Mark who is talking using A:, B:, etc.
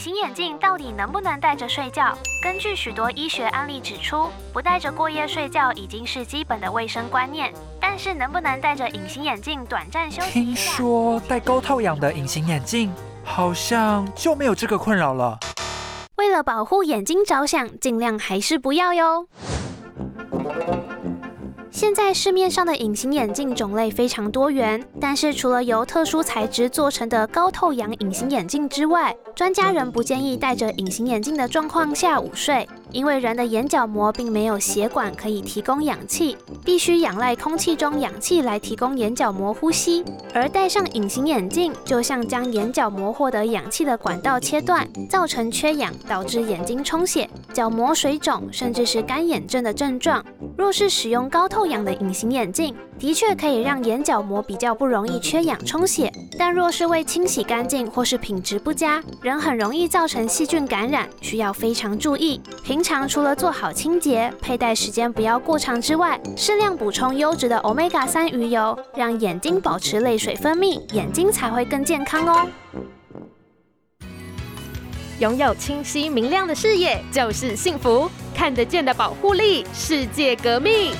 A: 形眼镜到底能不能戴着睡觉？根据许多医学案例指出，不戴着过夜睡觉已经是基本的卫生观念。但是能不能戴着隐形眼镜短暂休息？
B: 听说戴高透氧的隐形眼镜好像就没有这个困扰了。
A: 为了保护眼睛着想，尽量还是不要哟。现在市面上的隐形眼镜种类非常多元，但是除了由特殊材质做成的高透氧隐形眼镜之外，专家仍不建议戴着隐形眼镜的状况下午睡。因为人的眼角膜并没有血管可以提供氧气，必须仰赖空气中氧气来提供眼角膜呼吸。而戴上隐形眼镜，就像将眼角膜获得氧气的管道切断，造成缺氧，导致眼睛充血、角膜水肿，甚至是干眼症的症状。若是使用高透氧的隐形眼镜，的确可以让眼角膜比较不容易缺氧充血，但若是未清洗干净或是品质不佳，仍很容易造成细菌感染，需要非常注意。平平常除了做好清洁、佩戴时间不要过长之外，适量补充优质的 Omega 三鱼油，让眼睛保持泪水分泌，眼睛才会更健康哦。
C: 拥有清晰明亮的视野就是幸福，看得见的保护力，世界革命。